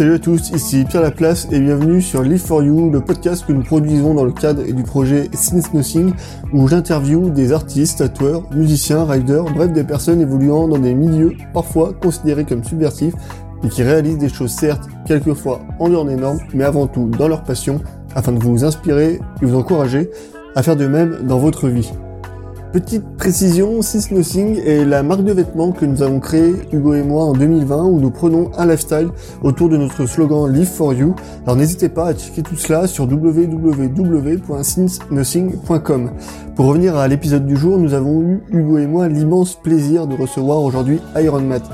Salut à tous, ici Pierre Laplace et bienvenue sur Live for You, le podcast que nous produisons dans le cadre du projet Since Nothing où j'interviewe des artistes, tatoueurs, musiciens, riders, bref des personnes évoluant dans des milieux parfois considérés comme subversifs et qui réalisent des choses certes quelquefois en dehors des normes mais avant tout dans leur passion afin de vous inspirer et vous encourager à faire de même dans votre vie. Petite précision, Sis Nothing est la marque de vêtements que nous avons créée, Hugo et moi, en 2020, où nous prenons un lifestyle autour de notre slogan Live for You. Alors n'hésitez pas à checker tout cela sur www.sinsnothing.com. Pour revenir à l'épisode du jour, nous avons eu, Hugo et moi, l'immense plaisir de recevoir aujourd'hui Iron Matt.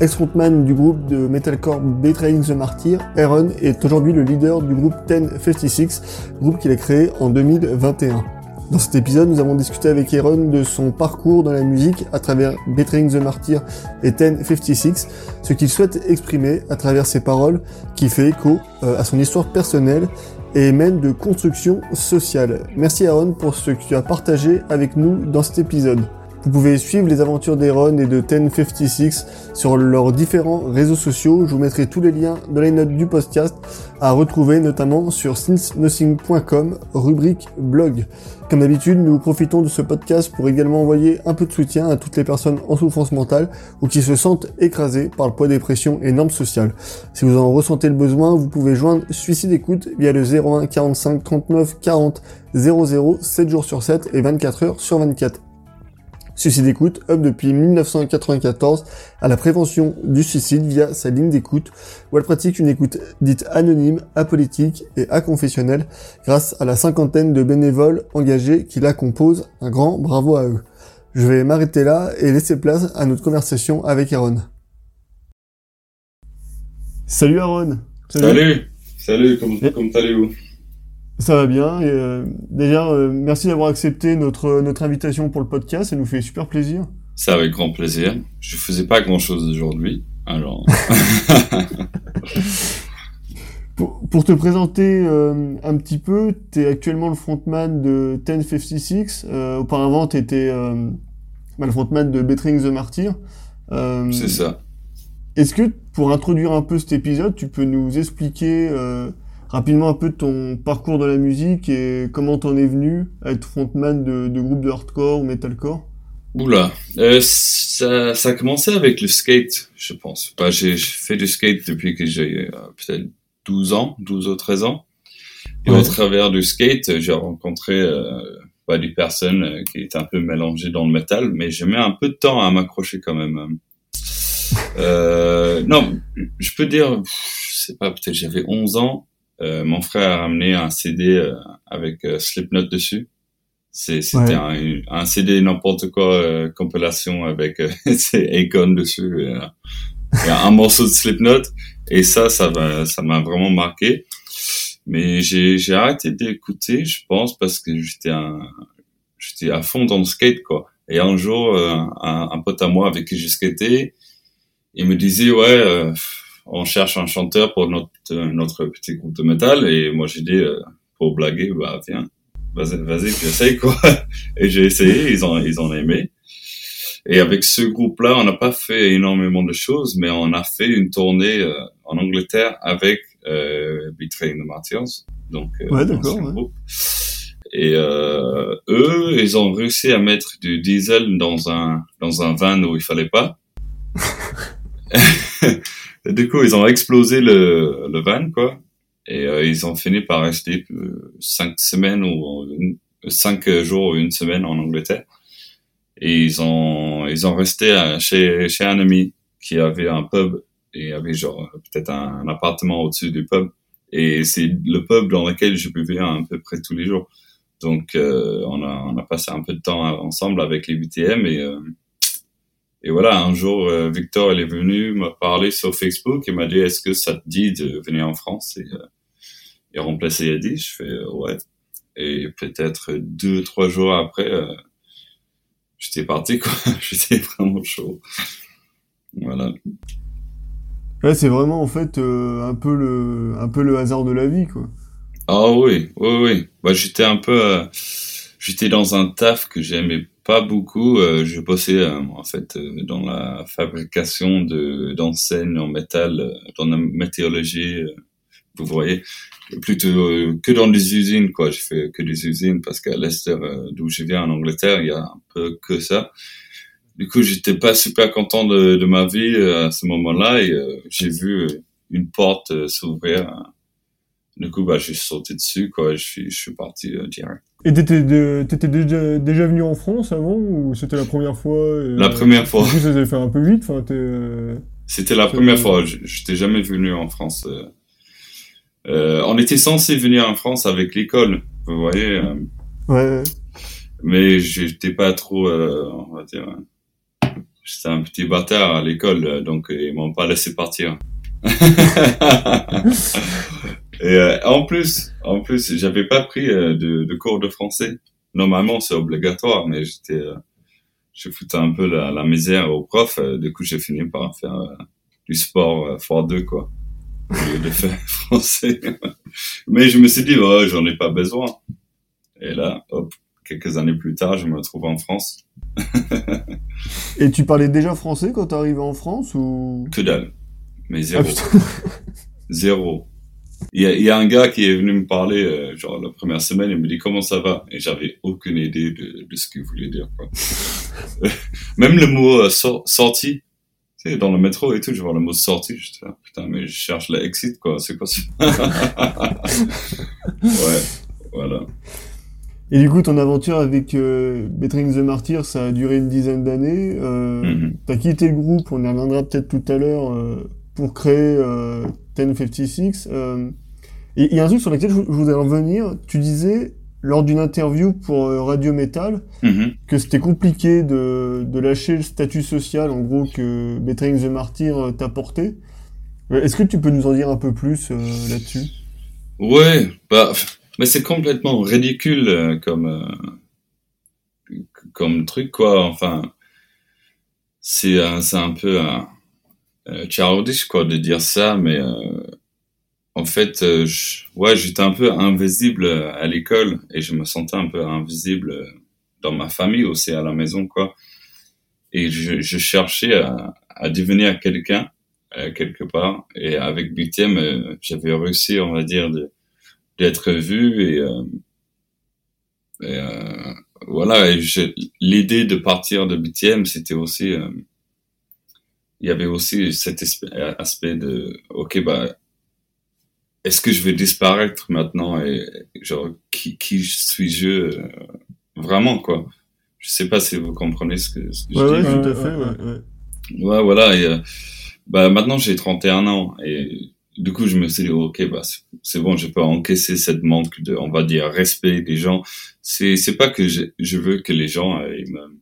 Ex-frontman du groupe de metalcore Betraying the Martyr, Aaron est aujourd'hui le leader du groupe 1056, groupe qu'il a créé en 2021. Dans cet épisode, nous avons discuté avec Aaron de son parcours dans la musique à travers Betraying the Martyr et 1056, ce qu'il souhaite exprimer à travers ses paroles qui fait écho euh, à son histoire personnelle et même de construction sociale. Merci Aaron pour ce que tu as partagé avec nous dans cet épisode. Vous pouvez suivre les aventures d'Aaron et de 1056 sur leurs différents réseaux sociaux. Je vous mettrai tous les liens dans les notes du podcast à retrouver notamment sur sincenothing.com, rubrique blog. Comme d'habitude, nous profitons de ce podcast pour également envoyer un peu de soutien à toutes les personnes en souffrance mentale ou qui se sentent écrasées par le poids des pressions et normes sociales. Si vous en ressentez le besoin, vous pouvez joindre Suicide Écoute via le 01 45 39 40 00 7 jours sur 7 et 24 heures sur 24. Suicide Écoute œuvre depuis 1994 à la prévention du suicide via sa ligne d'écoute où elle pratique une écoute dite anonyme, apolitique et aconfessionnelle grâce à la cinquantaine de bénévoles engagés qui la composent. Un grand bravo à eux. Je vais m'arrêter là et laisser place à notre conversation avec Aaron. Salut Aaron Salut Salut, comment, comment allez-vous? Ça va bien. Et, euh, déjà, euh, merci d'avoir accepté notre, notre invitation pour le podcast. Ça nous fait super plaisir. C'est avec grand plaisir. Je faisais pas grand chose aujourd'hui. Alors. pour, pour, te présenter euh, un petit peu, tu es actuellement le frontman de 1056. Euh, auparavant, tu étais bah, le frontman de Bettering the Martyr. C'est ça. Est-ce que, pour introduire un peu cet épisode, tu peux nous expliquer rapidement un peu de ton parcours dans la musique et comment t'en es venu à être frontman de, de groupes de hardcore ou metalcore? Oula, euh, ça, ça a commencé avec le skate, je pense. Bah, j'ai fait du skate depuis que j'ai euh, peut-être 12 ans, 12 ou 13 ans. Et au travers du skate, j'ai rencontré euh, bah, des personnes euh, qui étaient un peu mélangées dans le métal, mais j'ai mis un peu de temps à m'accrocher quand même. Euh, non, je peux dire, je sais pas, peut-être j'avais 11 ans mon frère a ramené un CD euh, avec euh, Slipknot dessus. C'était un, un, CD n'importe quoi, compilation avec Akon dessus. Et, a un morceau de Slipknot et ça, ça m'a ça m'a vraiment marqué. Mais j'ai j'ai arrêté d'écouter, je pense, parce que j'étais à fond dans le skate quoi. Et un jour, un, un pote à moi avec qui j'ai skaté, il me disait ouais on cherche un chanteur pour notre notre petit groupe de métal et moi j'ai dit euh, pour blaguer bah tiens vas-y vas-y j'essaye quoi. Et j'ai essayé ils ont ils ont aimé. Et avec ce groupe là on n'a pas fait énormément de choses mais on a fait une tournée euh, en Angleterre avec euh, Betraying the Martyrs. Donc euh, ouais, d'accord et euh, eux ils ont réussi à mettre du diesel dans un dans un van où il fallait pas Du coup, ils ont explosé le, le van, quoi. Et euh, ils ont fini par rester euh, cinq semaines ou cinq jours ou une semaine en Angleterre. Et ils ont ils ont resté chez chez un ami qui avait un pub et avait genre peut-être un, appartement au-dessus du pub. Et c'est le pub dans lequel je buvais à peu près tous les jours. Donc euh, on a on a passé un peu de temps ensemble avec les BTM et euh, et voilà, un jour, euh, Victor, elle est venu me parler sur Facebook et m'a dit, est-ce que ça te dit de venir en France et, euh, et remplacer Yadi? Je fais, euh, ouais. Et peut-être deux, trois jours après, euh, j'étais parti, quoi. j'étais vraiment chaud. Voilà. Ouais, c'est vraiment, en fait, un peu le, un peu le hasard de la vie, quoi. Ah oui, oui, oui. Bah, j'étais un peu, j'étais dans un taf que j'aimais pas beaucoup. Euh, je bossais en fait dans la fabrication de d'enseignes en métal, dans la météorologie. vous voyez, plutôt que dans des usines quoi. Je fais que des usines parce qu'à l'est d'où je viens en Angleterre, il y a un peu que ça. Du coup, j'étais pas super content de, ma vie à ce moment-là et j'ai vu une porte s'ouvrir du coup, bah, suis sauté dessus, quoi. Je suis, parti euh, direct. Et t'étais, de, t'étais déjà, déjà venu en France avant ou c'était la première fois La première fois. Du coup, ça s'est fait un peu vite. Enfin, c'était la première fois. Je, n'étais jamais venu en France. Euh, euh, on était censé venir en France avec l'école, vous voyez. Euh, ouais. Mais j'étais pas trop, on va dire, j'étais un petit bâtard à l'école, donc ils m'ont pas laissé partir. Et euh, en plus, en plus, j'avais pas pris euh, de, de, cours de français. Normalement, c'est obligatoire, mais j'étais, euh, je foutais un peu la, la misère au prof. du coup, j'ai fini par faire du sport fort 2 quoi, de faire français. mais je me suis dit, oh, j'en ai pas besoin. Et là, hop, quelques années plus tard, je me retrouve en France. Et tu parlais déjà français quand t'arrivais en France ou? Que dalle, mais zéro, ah, zéro. Il y, a, y a, un gars qui est venu me parler, euh, genre la première semaine, il me dit comment ça va, et j'avais aucune idée de, de ce qu'il voulait dire. Quoi. Même le mot euh, sorti, tu sais, dans le métro et tout, je vois le mot sorti, je dis, putain, mais je cherche la exit, quoi, c'est quoi ça? Ouais, voilà. Et du coup, ton aventure avec euh, Bettering the Martyr, ça a duré une dizaine d'années. Euh, mm-hmm. T'as quitté le groupe, on y reviendra peut-être tout à l'heure, euh, pour créer euh, 1056. Euh, et il y a un truc sur lequel je, voudrais revenir. Tu disais lors d'une interview pour euh, Radio Metal mm-hmm. que c'était compliqué de, de, lâcher le statut social, en gros, que Bettering the Martyr euh, t'a porté. Est-ce que tu peux nous en dire un peu plus là-dessus? Ouais, bah, mais c'est complètement ridicule comme comme truc quoi. Enfin, c'est c'est un peu un, euh, childish quoi de dire ça, mais euh, en fait, euh, ouais, j'étais un peu invisible à l'école et je me sentais un peu invisible dans ma famille aussi à la maison quoi. Et je, je cherchais à, à devenir quelqu'un quelque part et avec BTM j'avais réussi on va dire de d'être vu et, et voilà et l'idée de partir de BTM c'était aussi il y avait aussi cet aspect de, ok, bah, est-ce que je vais disparaître maintenant et genre qui, qui suis-je euh, vraiment quoi? Je sais pas si vous comprenez ce que, ce que je dis. Ouais, tout à fait. Ouais, ouais. voilà. Et, euh, bah maintenant j'ai 31 ans et du coup je me suis dit ok bah c'est bon je peux encaisser cette manque de on va dire respect des gens. C'est c'est pas que je, je veux que les gens euh, ils me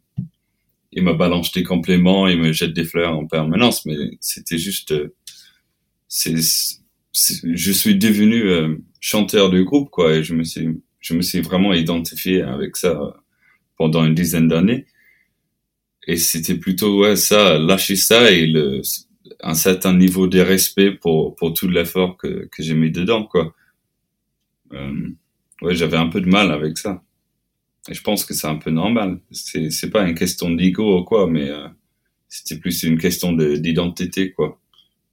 il me balance des compléments, il me jette des fleurs en permanence, mais c'était juste, euh, c'est, je suis devenu euh, chanteur du groupe, quoi, et je me suis, je me suis vraiment identifié avec ça euh, pendant une dizaine d'années. Et c'était plutôt ouais ça, lâcher ça et le, un certain niveau de respect pour pour tout l'effort que que j'ai mis dedans, quoi. Euh, ouais, j'avais un peu de mal avec ça. Et je pense que c'est un peu normal. C'est, c'est pas une question d'ego ou quoi, mais euh, c'était plus une question d'identité, quoi.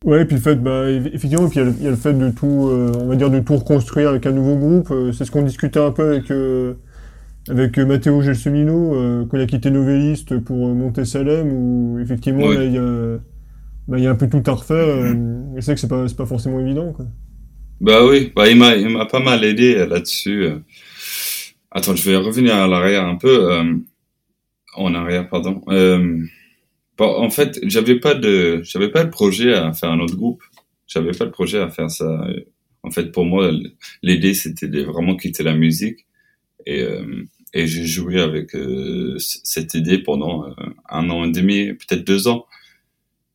Ouais, et puis le fait, bah, effectivement, puis il y, a le fait de tout, euh, on va dire, de tout reconstruire avec un nouveau groupe. Euh, c'est ce qu'on discutait un peu avec, avec Matteo Gelsomino, quand il a quitté Novelliste pour monter Salem, où effectivement, il y a, bah, il y a un peu tout à refaire. je sais que c'est pas, c'est pas forcément évident, quoi. Bah oui, bah, il m'a, il m'a pas mal aidé là-dessus. Attends, je vais revenir à l'arrière un peu. Euh, en arrière, pardon. Euh, bon, en fait, j'avais pas de, j'avais pas de projet à faire un autre groupe. J'avais pas de projet à faire ça. En fait, pour moi, l'idée c'était de vraiment quitter la musique et euh, et j'ai joué avec euh, cette idée pendant euh, un an et demi, peut-être deux ans.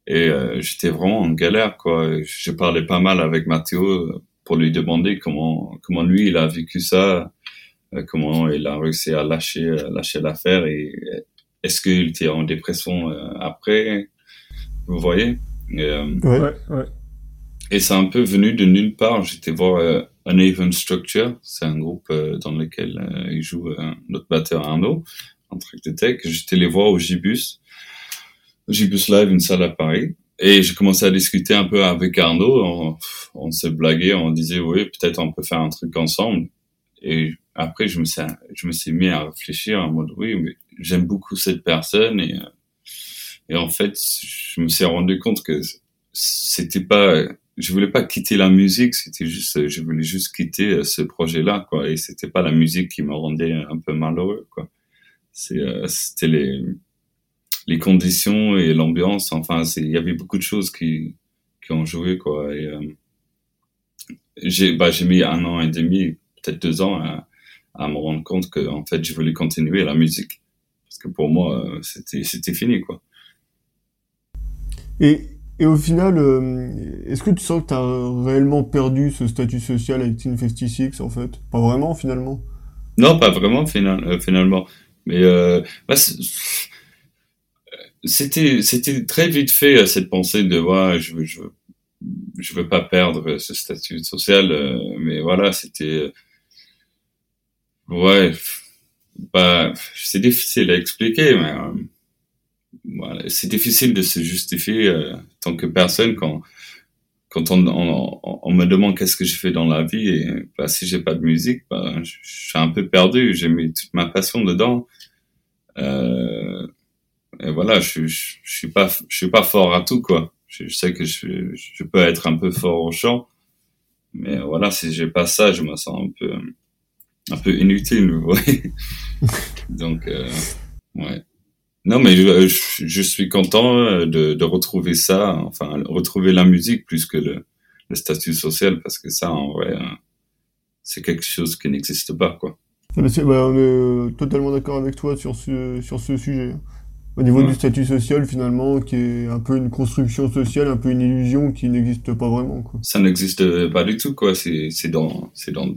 Et euh, j'étais vraiment en galère, quoi. Je parlais pas mal avec Mathéo pour lui demander comment comment lui il a vécu ça comment il a réussi à lâcher euh, lâcher l'affaire et est-ce qu'il était en dépression euh, après vous voyez et, ouais, ouais. et c'est un peu venu de nulle part j'étais voir Uneven Structure c'est un groupe dans lequel il joue notre batteur Arnaud un truc de tech. J'étais les voir au Gibus, Gibus Live, une salle à Paris. Et j'ai commencé à discuter un peu avec Arnaud. On, on s'est blagué, on disait oui, peut-être on peut faire un truc ensemble. Et après, je me suis, je me suis mis à réfléchir en mode oui, mais j'aime beaucoup cette personne et et en fait, je me suis rendu compte que c'était pas, je voulais pas quitter la musique, c'était juste, je voulais juste quitter euh, ce projet-là, quoi. Et c'était pas la musique qui me rendait un peu malheureux, quoi. C'est, euh, c'était les, les conditions et l'ambiance. Enfin, il y avait beaucoup de choses qui, qui ont joué, quoi. Et euh, j'ai, bah, j'ai mis un an et demi, peut-être deux ans, à, à me rendre compte que, en fait, je voulais continuer la musique, parce que pour moi, c'était, c'était fini, quoi. Et, et au final, euh, est-ce que tu sens que tu as réellement perdu ce statut social avec Team 56 en fait? Pas vraiment finalement? Non, pas vraiment euh, finalement. Mais euh, bah, c'était c'était très vite fait cette pensée de ouais, je veux je veux, je veux pas perdre ce statut social, mais voilà, c'était ouais, bah c'est difficile à expliquer, mais voilà, c'est difficile de se justifier euh, tant que personne quand quand on, on, on me demande qu'est-ce que je fais dans la vie et bah, si j'ai pas de musique, bah, je, je, suis un peu perdu. J'ai mis toute ma passion dedans. Euh, et voilà, je, je, je, suis pas je suis pas fort à tout quoi. Je, sais que je, je peux être un peu fort au chant, mais voilà, si j'ai pas ça, je me sens un peu un peu inutile, vous voyez. Donc euh, ouais. Non, mais je, je, suis content euh, de, de, retrouver ça, enfin, retrouver la musique plus que le, le statut social, parce que ça, en vrai, hein, c'est quelque chose qui n'existe pas, quoi. bah, on est euh, totalement d'accord avec toi sur ce, sur ce sujet. Au niveau du statut social, finalement, qui est un peu une construction sociale, un peu une illusion qui n'existe pas vraiment, quoi. Ça n'existe pas du tout, quoi. C'est, c'est dans, c'est dans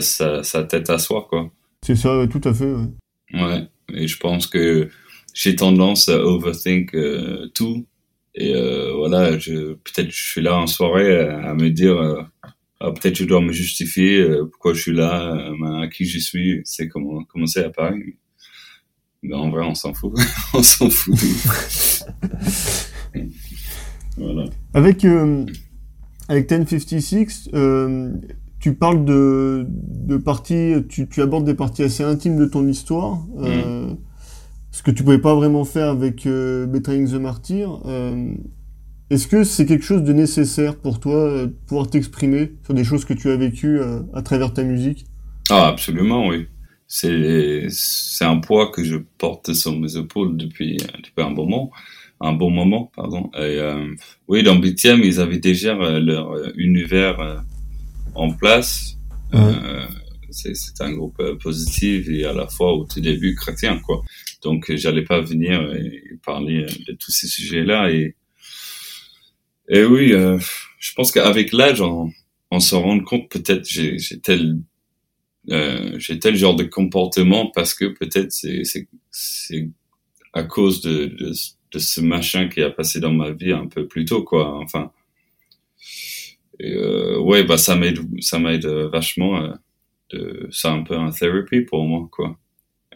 sa, sa, tête à soi, quoi. C'est ça, tout à fait, ouais. Ouais. Et je pense que j'ai tendance à overthink euh, tout. Et euh, voilà, je, peut-être je suis là en soirée à, me dire, euh, ah, peut-être je dois me justifier euh, pourquoi je suis là, euh, à qui je suis, c'est comment c'est à Paris. Mais en vrai, on s'en fout, on s'en fout. voilà. Avec avec 1056, tu parles de, de parties, tu, tu, abordes des parties assez intimes de ton histoire, euh, mm. ce que tu pouvais pas vraiment faire avec euh, Betraying the Martyr. Euh, Est-ce que c'est quelque chose de nécessaire pour toi, euh, de pouvoir t'exprimer sur des choses que tu as vécues à travers ta musique? Ah, absolument, oui. C'est c'est un poids que je porte sur mes épaules depuis depuis un bon moment, un bon moment, pardon. Et oui, dans BTM, ils avaient déjà leur univers en place. Euh, c'est un groupe euh, positif et à la fois au tout début chrétien, quoi. Donc, euh, j'allais pas venir et parler de tous ces sujets-là. Et, et oui, euh, je pense qu'avec l'âge, on, on se rend compte peut-être j'ai tel euh, j'ai tel genre de comportement parce que peut-être c'est c'est à cause de, de, de ce machin qui a passé dans ma vie un peu plus tôt, quoi. Enfin, et euh, ouais, bah ça m'aide, ça m'aide vachement. Euh, c'est un peu un therapy pour moi, quoi.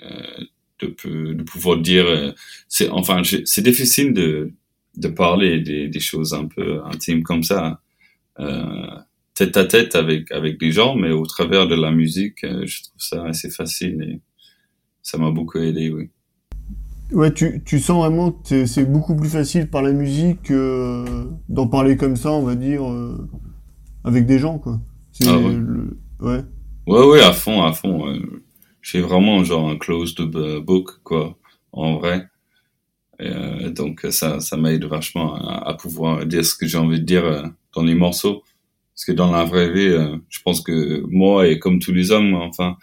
Euh, de, pouvoir dire, euh, c'est enfin, c'est difficile de de parler des, choses un peu intimes comme ça, euh, tête à tête avec avec des gens, mais au travers de la musique, je trouve ça assez facile et ça m'a beaucoup aidé, oui. Ouais, tu, tu sens vraiment que c'est beaucoup plus facile par la musique que d'en parler comme ça, on va dire, euh, avec des gens, quoi. Ah ouais. Le... ouais. Ouais, ouais, à fond, à fond. Euh, je fais vraiment genre un closed book, quoi, en vrai. Et, euh, donc ça, ça m'aide vachement à, à, pouvoir dire ce que j'ai envie de dire euh, dans les morceaux. Parce que dans la vraie vie, euh, je pense que moi et comme tous les hommes, enfin,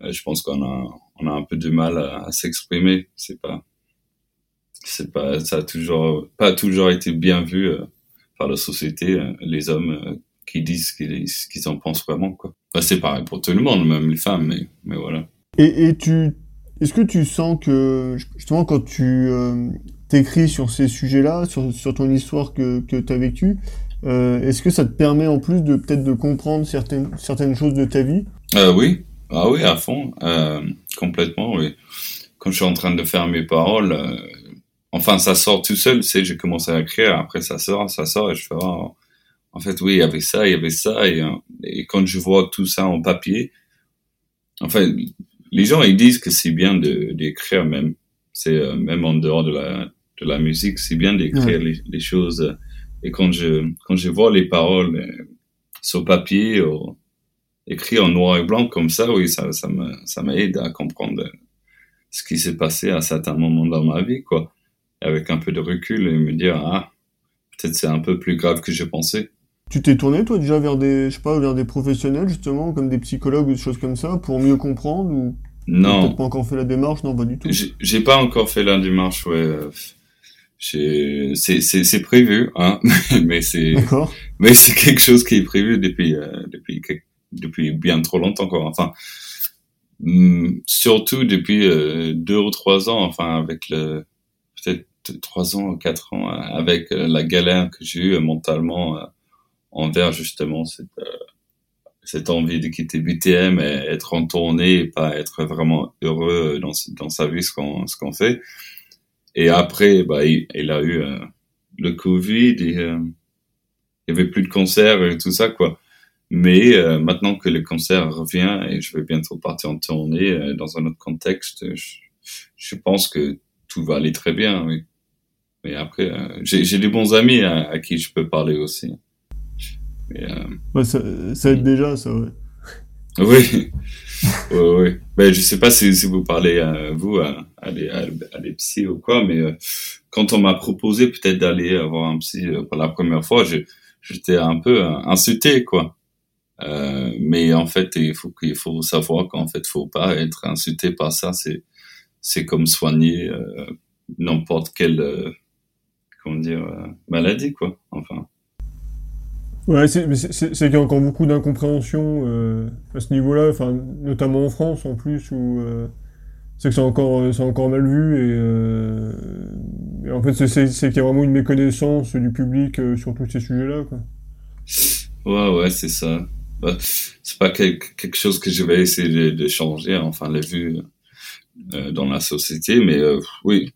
je pense qu'on a on a un peu du mal à, à s'exprimer. C'est pas, c'est pas, ça a toujours, pas toujours été bien vu par la société, les hommes euh, qui disent ce qu'ils en pensent vraiment, quoi. Enfin, c'est pareil pour tout le monde, même les femmes, mais, mais voilà. Et, et tu, est-ce que tu sens que, justement, quand tu euh, t'écris sur ces sujets-là, sur, sur ton histoire que, que tu as vécue, euh, est-ce que ça te permet en plus de peut-être de comprendre certaines, certaines choses de ta vie? Euh, Oui, Ah oui, à fond, euh, complètement, oui. Quand je suis en train de faire mes paroles, enfin, ça sort tout seul, tu sais, j'ai commencé à écrire, après ça sort, ça sort, et je fais, oh, en fait, oui, il y avait ça, il y avait ça, et, et quand je vois tout ça en papier, enfin, les gens, ils disent que c'est bien d'écrire même, c'est même en dehors de la, de la musique, c'est bien d'écrire les, les, choses, et quand je, quand je vois les paroles sur papier, ou, écrit en noir et blanc comme ça, oui, ça, ça me, ça m'aide à comprendre ce qui s'est passé à certains moments dans ma vie, quoi. Avec un peu de recul et me dire, ah, peut-être c'est un peu plus grave que je pensais. Tu t'es tourné, toi, déjà vers des, je sais pas, vers des professionnels, justement, comme des psychologues ou des choses comme ça, pour mieux comprendre ou Non. Peut-être pas encore fait la démarche, non, pas du tout. J'ai pas encore fait la démarche, ouais. C'est, c'est, prévu, hein, mais c'est, mais c'est quelque chose qui est prévu depuis, euh, depuis depuis bien trop longtemps encore. Enfin, hmm, surtout depuis euh, deux ou trois ans. Enfin, avec le peut-être trois ans ou quatre ans, avec euh, la galère que j'ai eue mentalement euh, envers justement cette cette envie de quitter BTM et être en tournée et pas être vraiment heureux dans, dans sa vie, ce qu'on ce qu'on fait. Et après, bah, il, il a eu le Covid et il y avait plus de concerts et tout ça, quoi. Mais euh, maintenant que le concert revient et je vais bientôt partir en tournée euh, dans un autre contexte, je, je, pense que tout va aller très bien. Oui. Mais après, euh, j'ai des bons amis à, qui je peux parler aussi. Mais, ouais, ça, ça, aide déjà, ça, ouais. Oui, oui, oui. Ben, je sais pas si, si vous parlez à vous, à, à, des, à, des psys ou quoi, mais quand on m'a proposé peut-être d'aller voir un psy pour la première fois, j'étais un peu insulté, quoi. Euh, mais en fait, il faut qu'il faut savoir qu'en fait, faut pas être insulté par ça. C'est c'est comme soigner euh, n'importe quelle euh, comment dire euh, maladie quoi. Enfin. Ouais, c'est qu'il y a encore beaucoup d'incompréhension à ce niveau-là, notamment en France en plus où c'est que c'est encore c'est encore mal vu et, et en fait c'est qu'il y a vraiment une méconnaissance du public sur tous ces sujets-là. Ouais ouais c'est ça. Bah, c'est pas quelque chose que je vais essayer de, de changer, enfin, les vues euh, dans la société, mais euh, oui.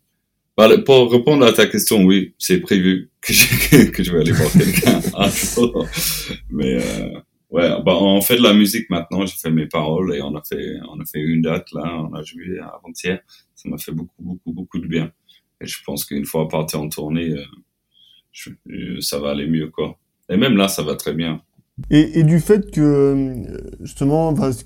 Bah, pour répondre à ta question, oui, c'est prévu que je, vais aller voir quelqu'un Mais euh, ouais, bah, on fait de la musique maintenant, j'ai fait mes paroles et on a fait, on a fait une date là, on a joué avant-hier. Ça m'a fait beaucoup, beaucoup, beaucoup de bien. Et je pense qu'une fois parti en tournée, je, ça va aller mieux, quoi. Et même là, ça va très bien. Et, du fait que, justement, ce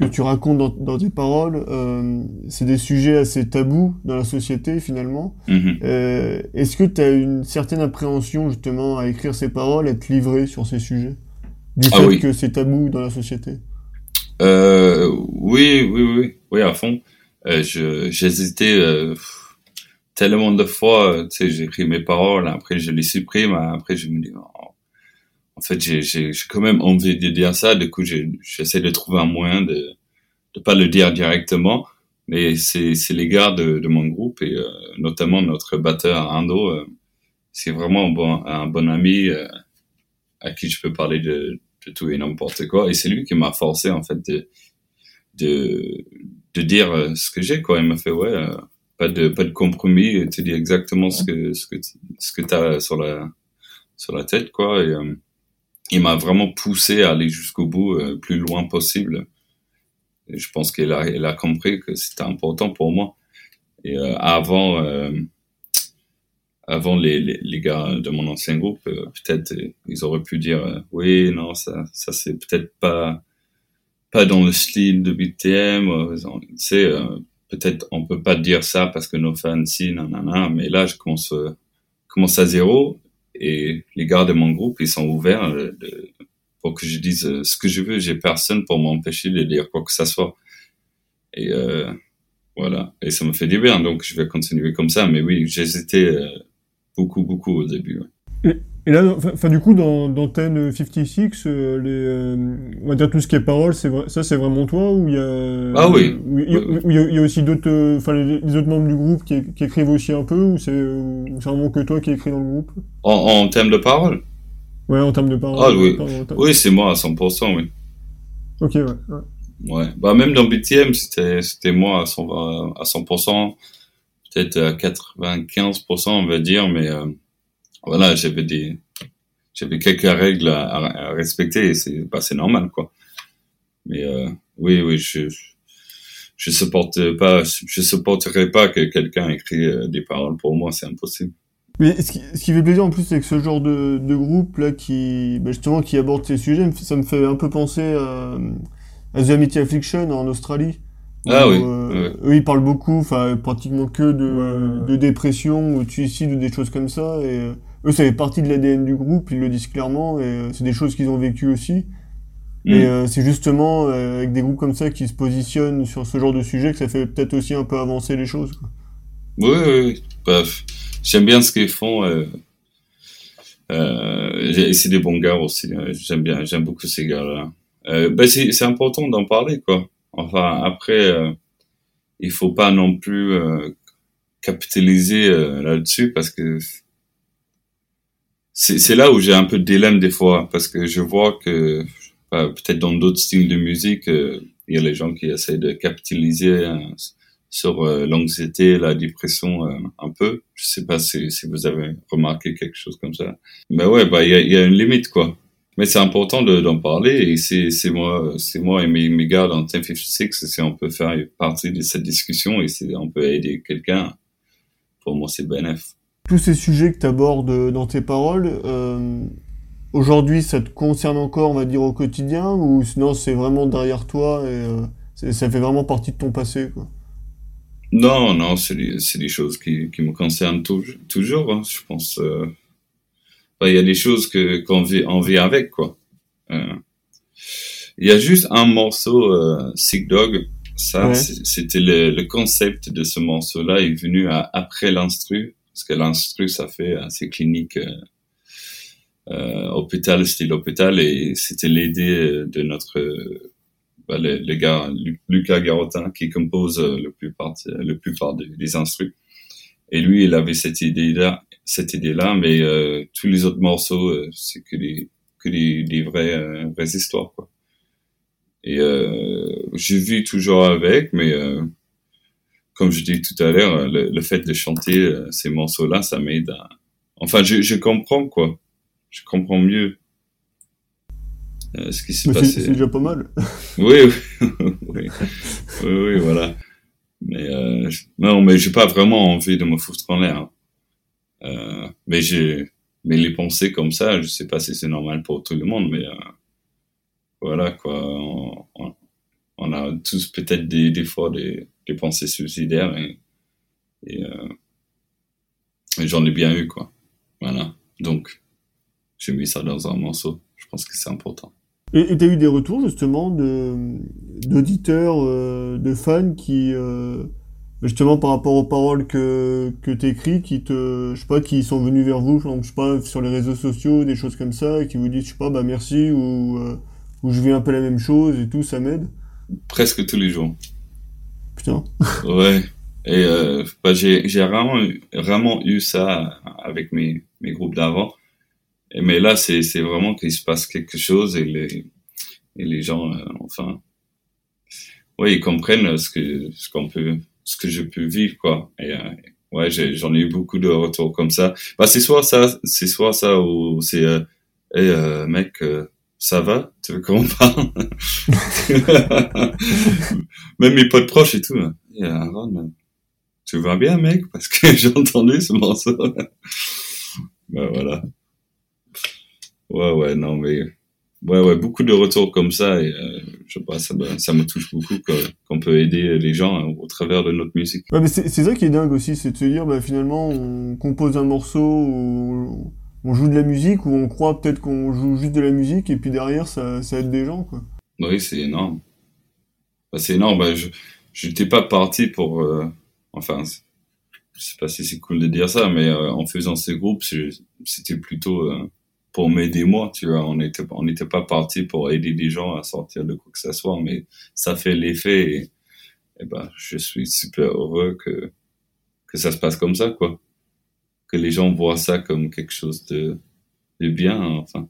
que tu racontes dans, dans tes paroles, euh, c'est des sujets assez tabous dans la société, finalement. Mm-hmm. Euh, Est-ce que tu as une certaine appréhension, justement, à écrire ces paroles, à te livrer sur ces sujets? Du ah fait que c'est tabou dans la société? Euh, Oui, oui, oui, oui, à fond. J'hésitais tellement de fois, tu sais, j'écris mes paroles, après je les supprime, après je me dis, oh, en fait, j'ai quand même envie de dire ça. Du coup, j'essaie de trouver un moyen de ne pas le dire directement. Mais c'est les gars de, de, mon groupe et euh, notamment notre batteur Ando. Euh, c'est vraiment un bon, un bon ami euh, à qui je peux parler de, de tout et n'importe quoi. Et c'est lui qui m'a forcé en fait de de, de dire ce que j'ai. Quoi. Il m'a fait ouais, pas de pas de compromis. Tu dis exactement ce que ce que ce que t'as sur la sur la tête quoi. Et, il m'a vraiment poussé à aller jusqu'au bout, euh, plus loin possible. Je pense qu'il a, compris que c'était important pour moi. Et euh, avant, euh, avant les, gars de mon ancien groupe, euh, peut-être ils auraient pu dire oui, non, ça, ça c'est peut-être pas pas dans le style de BTM. peut-être on peut pas dire ça parce que nos fans si, nanana. Mais là, je commence à zéro et les gars de mon groupe, ils sont ouverts euh, pour que je dise euh, ce que je veux. J'ai personne pour m'empêcher de dire quoi que ce soit. Et euh, voilà. Et ça me fait du bien, donc je vais continuer comme ça. Mais oui, j'hésitais euh, beaucoup, beaucoup au début. Et, là, enfin, du coup, dans, dans Ten 56, euh, les, on va dire tout ce qui est parole, c'est ça, c'est vraiment toi ou il y a Ah oui. il, y a, aussi d'autres, enfin les, autres membres du groupe qui, qui écrivent aussi un peu ou c'est vraiment que toi qui écris dans le groupe? En, en termes de parole? Ouais, en termes de parole. Ah oui. Oui, c'est moi à 100%, oui. Ok, ouais. Ouais. Bah, même dans BTM, c'était, c'était moi à 100%, à 100%, peut-être à 95%, on va dire, mais, euh, voilà, j'avais des, j'avais quelques règles à, respecter et c'est, bah, c'est normal, quoi. Mais, euh, oui, oui, je, je supporte pas, je supporterais pas que quelqu'un écrit euh, des paroles pour moi, c'est impossible. Mais ce qui, ce qui, fait plaisir en plus avec ce genre de, de groupe là qui bah justement qui aborde ces sujets, ça me fait un peu penser à, à The Amity Affliction en Australie. Ah oui, euh, Eux ils parlent beaucoup, enfin pratiquement que de, de dépression ou de suicide ou des choses comme ça. Et euh, eux ça fait partie de l'ADN du groupe, ils le disent clairement et euh, c'est des choses qu'ils ont vécues aussi. Mm. Et c'est justement avec des groupes comme ça qui se positionnent sur ce genre de sujet que ça fait peut-être aussi un peu avancer les choses. Quoi. Oui, oui, bref j'aime bien ce qu'ils font. Euh, euh, et c'est des bons gars aussi. Hein. J'aime bien, j'aime beaucoup ces gars-là. Euh, ben c'est, important d'en parler, quoi. Enfin, après, euh, il faut pas non plus euh, capitaliser euh, là-dessus parce que c'est, là où j'ai un peu de dilemme des fois parce que je vois que peut-être dans d'autres styles de musique, il y a les gens qui essaient de capitaliser sur euh, l'anxiété, la dépression euh, un peu. Je sais pas si, si, vous avez remarqué quelque chose comme ça. Mais ouais, bah il y a, y a, une limite quoi. Mais c'est important d'en parler et c'est moi c'est moi et mes, mes gars dans 1056 si on peut faire partie de cette discussion et si on peut aider quelqu'un, pour moi c'est bénéf. Tous ces sujets que tu abordes dans tes paroles, euh, aujourd'hui ça te concerne encore on va dire au quotidien ou sinon c'est vraiment derrière toi et ça fait vraiment partie de ton passé quoi? Non, non, c'est des, choses qui, qui me concernent toujours. Hein, je pense. Euh, il y a des choses que qu'on vit, on vit avec quoi. Euh, il y a juste un morceau, euh, Sick Dog. Ça, c'était le, le, concept de ce morceau-là est venu à, après l'instru, parce que l'instru, ça fait assez clinique, euh, euh hôpital, style hôpital, et c'était l'idée de notre bah, le, gars Lucas Garotin qui compose euh, le plupart le plupart des, des instruments. Et lui, il avait cette idée-là, cette idée-là, mais euh, tous les autres morceaux, euh, c'est que des que des, des vraies, vraies histoires, quoi. Et je vis toujours avec, mais comme je dis tout à l'heure, le, fait de chanter ces morceaux-là, ça m'aide à... Enfin, je, je comprends, quoi. Je comprends mieux euh, ce qui s'est passé. C'est déjà pas mal. oui, oui, oui, oui, voilà. Mais euh, non, mais j'ai pas vraiment envie de me foutre en l'air. Hein. Euh, mais j'ai, mais les pensées comme ça, je sais pas si c'est normal pour tout le monde, mais euh, voilà quoi. On, on, a tous peut-être des, fois des, pensées suicidaires euh, et j'en ai bien eu quoi. Voilà. Donc j'ai mis ça dans un morceau. Je pense que c'est important. Et tu as eu des retours justement d'auditeurs, euh, de fans qui euh, justement par rapport aux paroles que que t'écris, qui te, je sais pas, qui sont venus vers vous, je sais pas, sur les réseaux sociaux, des choses comme ça, et qui vous disent, je sais pas, bah merci ou ou je vis un peu la même chose et tout, ça m'aide? Presque tous les jours. Putain. ouais. Et euh, bah, j'ai j'ai vraiment vraiment eu ça avec mes mes groupes d'avant mais là, c'est, c'est vraiment qu'il se passe quelque chose et les, et les gens, euh, enfin, oui, ils comprennent ce que, ce qu'on peut, ce que je peux vivre, quoi. Et, euh, ouais, j'en ai eu beaucoup de retours comme ça. Bah, c'est soit ça, c'est soit ça ou c'est, euh, hey, euh, mec, ça va? Tu veux qu'on parle? Même mes potes proches et tout. Hein. Aaron, tu vas bien, mec? Parce que j'ai entendu ce morceau. bah, voilà. Ouais, ouais, non, mais ouais, ouais, beaucoup de retours comme ça euh, je sais pas, ça, ça me touche beaucoup qu'on peut aider les gens hein, au travers de notre musique. Ouais, mais c'est ça qui est dingue aussi, c'est de se dire, bah, finalement, on compose un morceau, ou on joue de la musique ou on croit peut-être qu'on joue juste de la musique et puis derrière ça, ça aide des gens, quoi. Oui, c'est énorme. Bah, c'est énorme. Bah, je j'étais pas parti pour, euh, enfin, je sais pas si c'est cool de dire ça, mais euh, en faisant ces groupes, c'était plutôt euh, pour m'aider moi, tu vois. On n'était on n'était pas parti pour aider des gens à sortir de quoi que ce soit, mais ça fait l'effet et, et ben, je suis super heureux que, que ça se passe comme ça, quoi. Que les gens voient ça comme quelque chose de, de bien, enfin.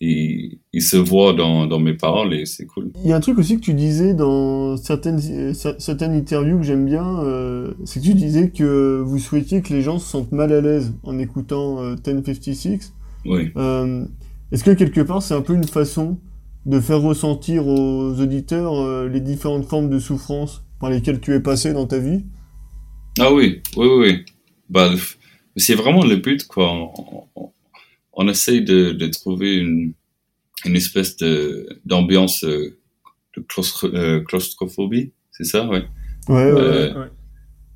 il, il se voit dans, dans mes paroles et c'est cool. Il y a un truc aussi que tu disais dans certaines, certaines interviews que j'aime bien, euh, c'est que tu disais que vous souhaitiez que les gens se sentent mal à l'aise en écoutant euh, 1056. Oui. Euh, Est-ce que quelque part c'est un peu une façon de faire ressentir aux auditeurs euh, les différentes formes de souffrance par lesquelles tu es passé dans ta vie? Ah oui, oui, oui. oui. C'est vraiment le but, quoi. On, on, on essaye de, de trouver une, une espèce de d'ambiance euh, de claustro, euh, claustrophobie, c'est ça, ouais. Ouais, ouais, Euh, ouais.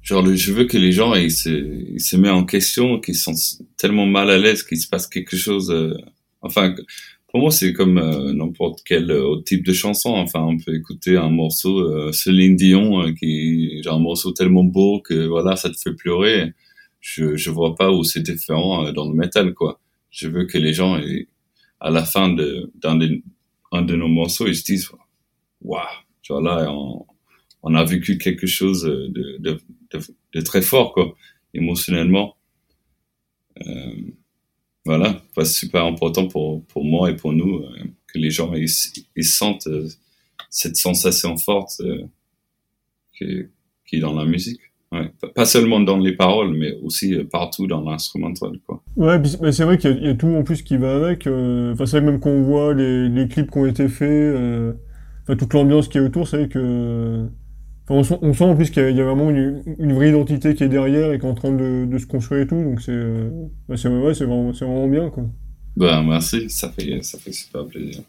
Genre, je veux que les gens ils se, ils se mettent en question, qu'ils sont tellement mal à l'aise qu'il se passe quelque chose. euh, enfin, pour moi, c'est comme euh, n'importe quel autre type de chanson. Enfin, on peut écouter un morceau euh, Céline Dion, qui genre un morceau tellement beau que voilà, ça te fait pleurer. Je je vois pas où c'est différent euh, dans le métal, quoi. Je veux que les gens, à la fin de d'un des- un de nos morceaux, ils se disent, waouh, genre là, on, on a vécu quelque chose de, de, de, de très fort, quoi, émotionnellement. Euh, voilà, c'est super important pour, pour moi et pour nous euh, que les gens ils, ils sentent euh, cette sensation forte euh, qui, qui est dans la musique. Ouais. Pas- seulement dans les paroles, mais aussi euh, partout dans l'instrumental, quoi. Ouais, c'est vrai qu'il y, a- il y a tout en plus qui va avec. euh, Enfin, c'est vrai que même quand on voit les, les clips qui ont été faits, euh, enfin toute l'ambiance qui est autour, c'est vrai que. Enfin, on, sent, on sent en plus qu'il y, a il y a vraiment une, une vraie identité qui est derrière et qui est en train de, de se construire et tout. Donc c'est, euh, c'est ouais, c'est vraiment, c'est vraiment bien quoi. Ben, merci, ça fait, ça fait super plaisir.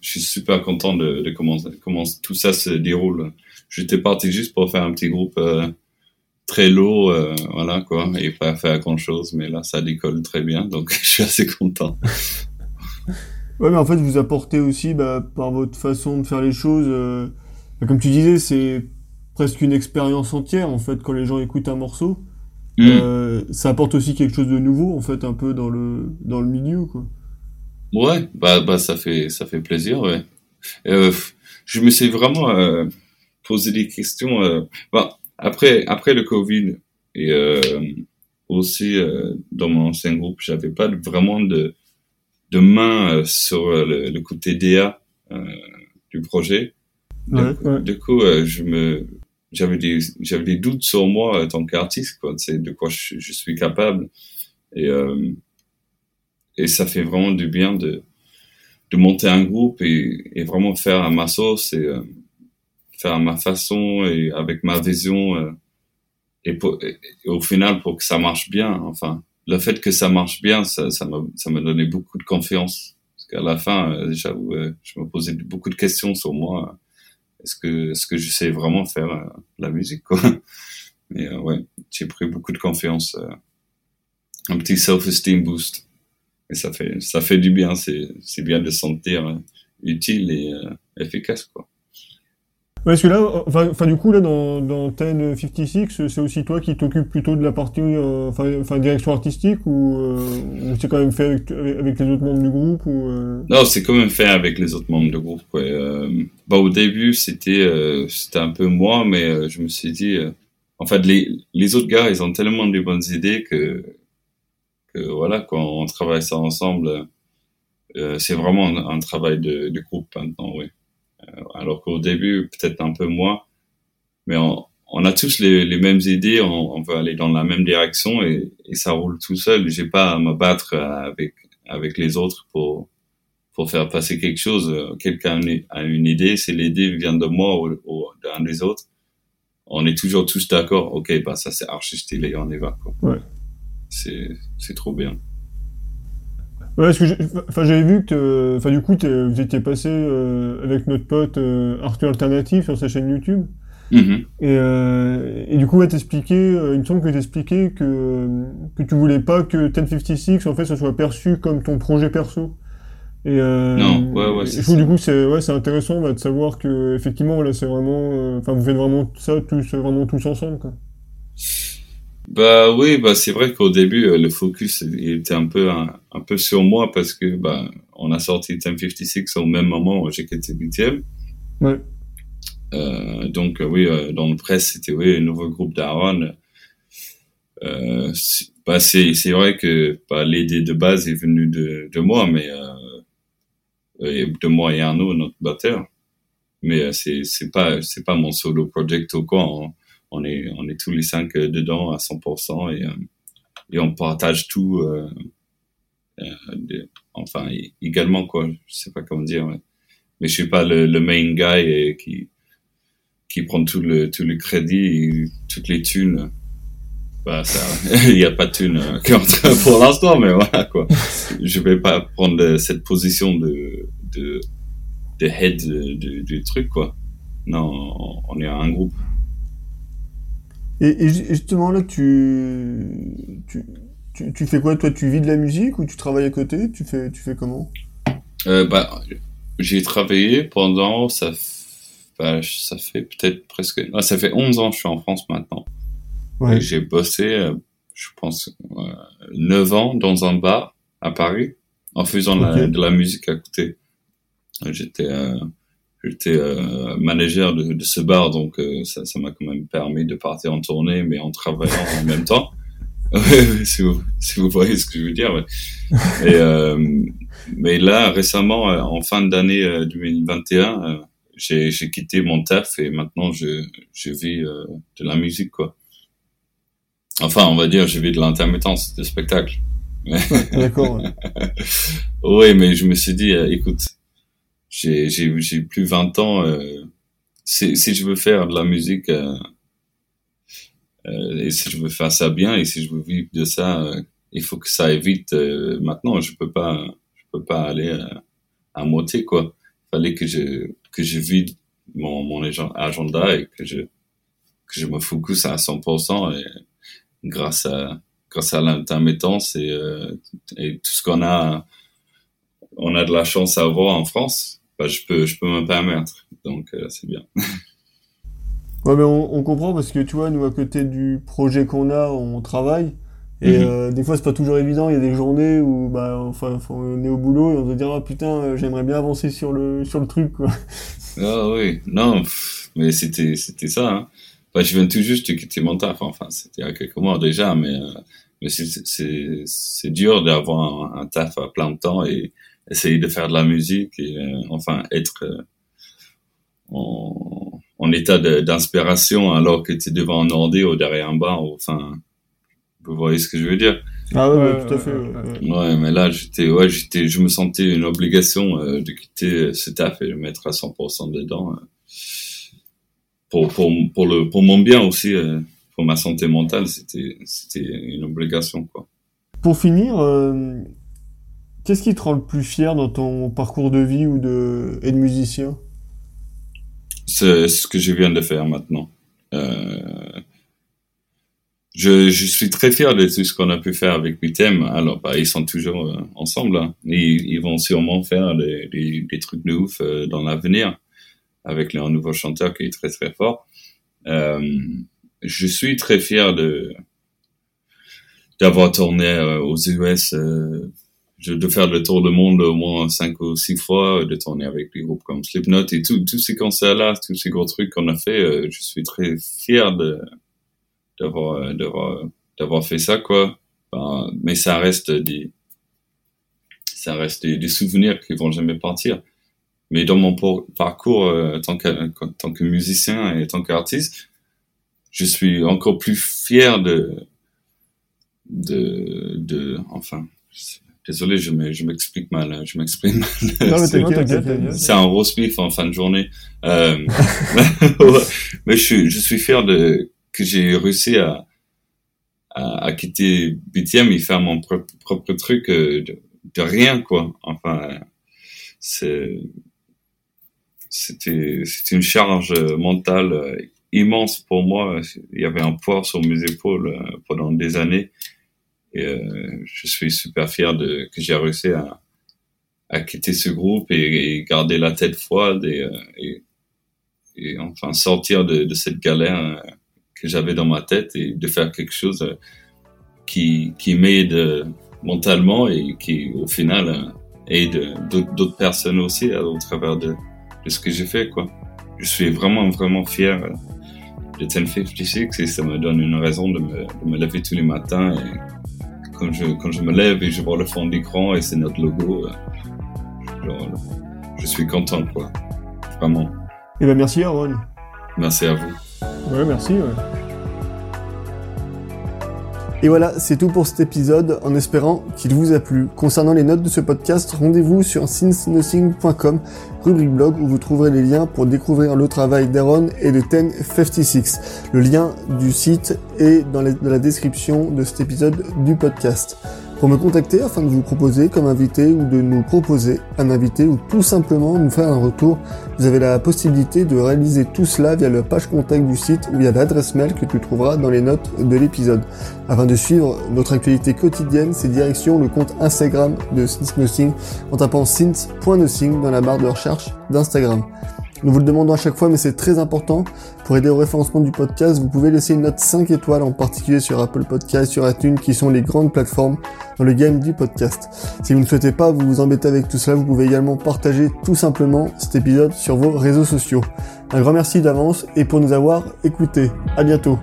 Je suis super content de, de comment, comment tout ça se déroule. J'étais parti juste pour faire un petit groupe euh, très lourd, euh, voilà quoi, et pas faire grand chose, mais là ça décolle très bien, donc je suis assez content. Ouais, mais en fait, vous apportez aussi, bah, par votre façon de faire les choses, euh, bah, comme tu disais, c'est presque une expérience entière en fait quand les gens écoutent un morceau. Hmm. Euh, ça apporte aussi quelque chose de nouveau en fait un peu dans le dans le milieu quoi. Ouais, bah, bah ça fait ça fait plaisir, ouais. Euh, je me suis vraiment posé des questions. Bah, après après le Covid et euh, aussi euh, dans mon ancien groupe, j'avais pas vraiment de de main euh, sur euh, le, le côté DA euh, du projet. Ouais, du, ouais. du coup, euh, je me j'avais des j'avais des doutes sur moi en tant qu'artiste, quoi. C'est de quoi je, je suis capable et euh, et ça fait vraiment du bien de de monter un groupe et, et vraiment faire à ma sauce et euh, faire à ma façon et avec ma vision euh, et, pour, et, au final pour que ça marche bien enfin le fait que ça marche bien ça ça m'a ça m'a donné beaucoup de confiance. Parce qu'à la fin euh, j'avoue je me posais beaucoup de questions sur moi. Est-ce que est-ce que je sais vraiment faire euh, la musique quoi? Mais euh, ouais j'ai pris beaucoup de confiance euh, un petit self-esteem boost. Et ça fait ça fait du bien c'est c'est bien de se sentir utile et efficace quoi parce que là, enfin, du coup là dans dans 1056, c'est aussi toi qui t'occupes plutôt de la partie, euh, enfin, direction artistique ou, euh, c'est quand même fait avec, avec les autres membres du groupe ou. euh, non c'est quand même fait avec les autres membres du groupe quoi euh, bah au début c'était euh, c'était un peu moi mais je me suis dit en fait les les autres gars ils ont tellement de bonnes idées que que voilà quand on travaille ça ensemble c'est vraiment un, un travail de, de groupe maintenant oui alors qu'au début peut-être un peu moins. Mais on, on a tous les, les mêmes idées on, on veut aller dans la même direction et, et ça roule tout seul. J'ai pas à me battre avec avec les autres pour pour faire passer quelque chose. Euh, quelqu'un a une idée c'est l'idée vient de moi ou, ou d'un des autres. On est toujours tous d'accord. Ok bah ça c'est archi stylé on y va quoi. Ouais. c'est c'est trop bien Ouais, parce que enfin j'avais vu que, enfin du coup vous étiez passé euh, avec notre pote euh, Arthur Alternative sur sa chaîne YouTube. Mhm. Et, euh, et du coup, ouais, t'expliquais, euh, il me semble que t'expliquais que, que tu voulais pas que 1056, en fait, ça soit perçu comme ton projet perso. Et, euh, Non, ouais, ouais, je trouve, du coup, c'est, ouais, c'est intéressant, bah, de savoir que, effectivement, là, c'est vraiment, euh, enfin, vous faites vraiment ça tous, vraiment tous ensemble, quoi. Bah oui, bah c'est vrai qu'au début euh, le focus il était un peu un, un peu sur moi parce que bah on a sorti 1056 au même moment où quitté huitième. Ouais. Euh, donc euh, oui, euh, dans le presse c'était oui un nouveau groupe d'Aaron. Euh, bah c'est c'est vrai que bah, l'idée de base est venue de de moi, mais euh, de moi et Arnaud, notre batteur. Mais c'est c'est pas c'est pas mon solo project ou quoi. On, est on est tous les cinq dedans à 100% et et on partage tout. enfin également quoi. Je sais pas comment dire. Mais, mais je suis pas le, le main guy qui qui prend tout le tout le crédit et toutes les thunes bah il n'y a pas de thune euh, pour l'instant mais voilà quoi je vais pas prendre cette position de de de head du, du truc quoi non on est un groupe et, et justement là tu, tu tu, tu fais quoi toi? Tu vis de la musique ou tu travailles à côté? Tu fais tu fais comment? Euh, bah j'ai travaillé pendant ça bah, ça fait peut-être presque ça fait 11 ans que je suis en France maintenant. Ouais. J'ai bossé, euh, je pense, euh, 9 ans dans un bar à Paris en faisant de la musique à côté. J'étais euh, j'étais euh, manager de, de, ce bar, donc euh, ça ça m'a quand même permis de partir en tournée, mais en travaillant en même temps. si, vous, si vous voyez ce que je veux dire. Et, mais là, récemment, en fin d'année 2021, j'ai quitté mon taf et maintenant je, je vis de la musique, quoi. Enfin, on va dire, j'ai vu de l'intermittence de spectacle. D'accord. oui, mais je me suis dit, euh, écoute, j'ai j'ai plus 20 ans. Euh, si, si je veux faire de la musique euh, euh, et si je veux faire ça bien et si je veux vivre de ça, euh, il faut que ça aille vite. maintenant, je peux pas, je peux pas aller à moitié quoi. Fallait que je que je vide mon mon agenda et que je que je me focus à 100% et grâce à grâce à l'intermittence et, euh, et tout ce qu'on a on a de la chance à avoir en France bah, je peux je peux me permettre donc euh, c'est bien. Ouais mais on, on, comprend parce que tu vois nous à côté du projet qu'on a on travaille. Et mhm. euh, des fois c'est pas toujours évident. Il y a des journées où bah enfin on est au boulot et on se dit ah putain euh, j'aimerais bien avancer sur le sur le truc quoi. Ah oui. Non mais c'était c'était ça hein. Bah, je viens tout juste de quitter mon taf. Enfin, c'était il y a quelques mois déjà, mais, euh, mais c'est dur d'avoir un, un, taf à plein de temps et essayer de faire de la musique et euh, enfin être euh, en, en, état d'inspiration alors que tu es devant un ordi ou derrière un bar. Enfin, vous voyez ce que je veux dire? Ah ouais, ouais, tout à fait. Ouais, ouais mais là, j'étais, ouais, j'étais, je me sentais une obligation de quitter ce taf et de mettre à 100% dedans pour, pour, pour, le, pour mon bien aussi, euh, pour ma santé mentale, c'était, c'était une obligation, quoi. Pour finir, euh, qu'est-ce qui te rend le plus fier dans ton parcours de vie ou de, et de musicien? C'est ce que je viens de faire maintenant. Euh, je, suis très fier de tout ce qu'on a pu faire avec Bitem. Alors, bah, ils sont toujours euh, ensemble. Hein. Ils, vont sûrement faire des, trucs de ouf euh, dans l'avenir avec le nouveau chanteur qui est très très fort. Je suis très fier d'avoir tourné aux US, de faire le tour du monde au moins cinq ou six fois, de tourner avec des groupes comme Slipknot et tous ces concerts-là, tous ces gros trucs qu'on a fait. Euh, je suis très fier de d'avoir d'avoir d'avoir fait ça quoi. Ben, mais ça reste des ça reste des souvenirs qui vont jamais partir. Mais dans mon parcours euh, tant, que, tant que musicien et tant qu'artiste, je suis encore plus fier de, de, de enfin, désolé, je m'explique mal, hein, je m'exprime mal. C'est un roast beef en fin de journée. Euh, mais je suis, je suis fier de, que j'ai réussi à, à, à, quitter BTM et faire mon propre, propre truc euh, de, de, rien, quoi. Enfin, c'est, c'était c'était une charge mentale euh, immense pour moi. Il y avait un poids sur mes épaules euh, pendant des années. Et euh, je suis super fier de que j'ai réussi à, à quitter ce groupe et, garder la tête froide et, et, et enfin sortir de, de cette galère que j'avais dans ma tête et de faire quelque chose qui, qui m'aide mentalement et qui au final aide d'autres personnes aussi au travers de, de ce que j'ai fait, quoi. Je suis vraiment, vraiment fier euh, de 1056 et ça me donne une raison de me, de me lever tous les matins et quand je, quand je me lève et je vois le fond d'écran et c'est notre logo, euh, genre, je suis content, quoi. Vraiment. Et ben merci Aaron. Merci à vous. Ouais, merci. Ouais. Et voilà, c'est tout pour cet épisode, en espérant qu'il vous a plu. Concernant les notes de ce podcast, rendez-vous sur since-nothing.com, rubrique blog, où vous trouverez les liens pour découvrir le travail d'Aaron et de 1056. Le lien du site est dans la description de cet épisode du podcast pour me contacter afin de vous proposer comme invité ou de nous proposer un invité ou tout simplement nous faire un retour. Vous avez la possibilité de réaliser tout cela via la page contact du site ou via l'adresse mail que tu trouveras dans les notes de l'épisode. Afin de suivre notre actualité quotidienne, c'est direction le compte Instagram de Synth en tapant synth.nothing dans la barre de recherche d'Instagram. Nous vous le demandons à chaque fois, mais c'est très important. Pour aider au référencement du podcast, vous pouvez laisser une note 5 étoiles, en particulier sur Apple Podcast, sur iTunes, qui sont les grandes plateformes dans le game du podcast. Si vous ne souhaitez pas vous, vous embêter avec tout cela, vous pouvez également partager tout simplement cet épisode sur vos réseaux sociaux. Un grand merci d'avance et pour nous avoir écoutés. À bientôt.